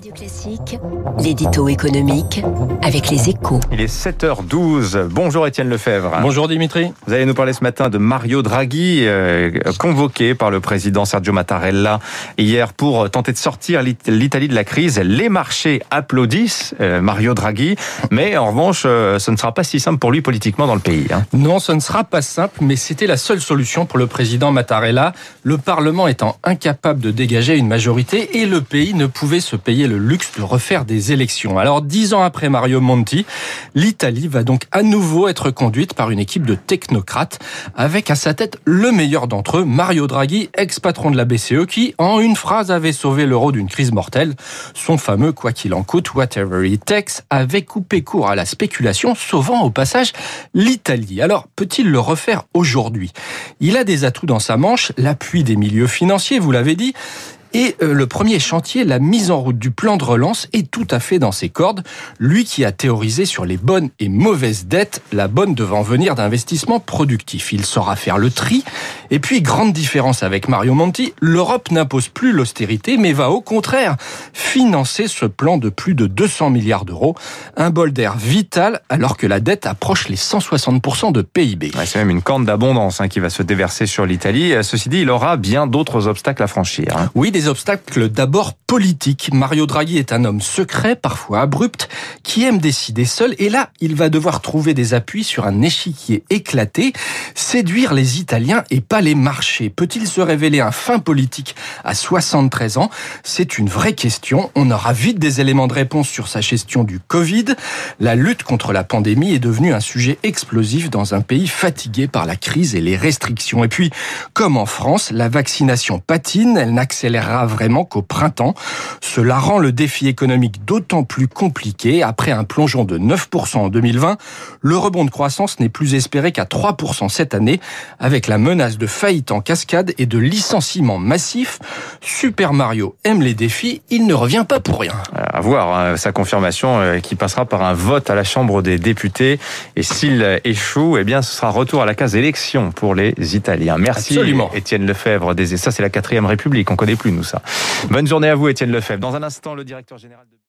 Radio Classique, l'édito économique avec les échos. Il est 7h12. Bonjour Étienne Lefebvre. Bonjour Dimitri. Vous allez nous parler ce matin de Mario Draghi, euh, convoqué par le président Sergio Mattarella hier pour tenter de sortir l'Italie de la crise. Les marchés applaudissent euh, Mario Draghi, mais en revanche, euh, ce ne sera pas si simple pour lui politiquement dans le pays. Hein. Non, ce ne sera pas simple, mais c'était la seule solution pour le président Mattarella. Le Parlement étant incapable de dégager une majorité et le pays ne pouvait se payer le luxe de refaire des élections. Alors, dix ans après Mario Monti, l'Italie va donc à nouveau être conduite par une équipe de technocrates, avec à sa tête le meilleur d'entre eux, Mario Draghi, ex-patron de la BCE, qui, en une phrase, avait sauvé l'euro d'une crise mortelle. Son fameux quoi qu'il en coûte, whatever it takes, avait coupé court à la spéculation, sauvant au passage l'Italie. Alors, peut-il le refaire aujourd'hui? Il a des atouts dans sa manche, l'appui des milieux financiers, vous l'avez dit, et euh, le premier chantier, la mise en route du plan de relance, est tout à fait dans ses cordes. Lui qui a théorisé sur les bonnes et mauvaises dettes, la bonne devant venir d'investissements productifs. Il saura faire le tri. Et puis, grande différence avec Mario Monti, l'Europe n'impose plus l'austérité, mais va au contraire financer ce plan de plus de 200 milliards d'euros. Un bol d'air vital alors que la dette approche les 160% de PIB. c'est même une corne d'abondance hein, qui va se déverser sur l'Italie. Ceci dit, il aura bien d'autres obstacles à franchir. Hein. Oui, des obstacles d'abord politiques. Mario Draghi est un homme secret, parfois abrupt, qui aime décider seul. Et là, il va devoir trouver des appuis sur un échiquier éclaté, séduire les Italiens et pas les marchés. Peut-il se révéler un fin politique à 73 ans? C'est une vraie question. On aura vite des éléments de réponse sur sa gestion du Covid. La lutte contre la pandémie est devenue un sujet explosif dans un pays fatigué par la crise et les restrictions. Et puis, comme en France, la vaccination patine, elle n'accélère vraiment qu'au printemps. Cela rend le défi économique d'autant plus compliqué. Après un plongeon de 9% en 2020, le rebond de croissance n'est plus espéré qu'à 3% cette année, avec la menace de faillite en cascade et de licenciements massifs. Super Mario aime les défis, il ne revient pas pour rien. À voir hein, sa confirmation euh, qui passera par un vote à la Chambre des députés. Et s'il échoue, eh bien, ce sera retour à la case élection pour les Italiens. Merci, Absolument. Étienne Lefebvre. Ça, c'est la quatrième République. On connaît plus, nous, Bonne journée à vous, Étienne Lefebvre. Dans un instant, le directeur général de...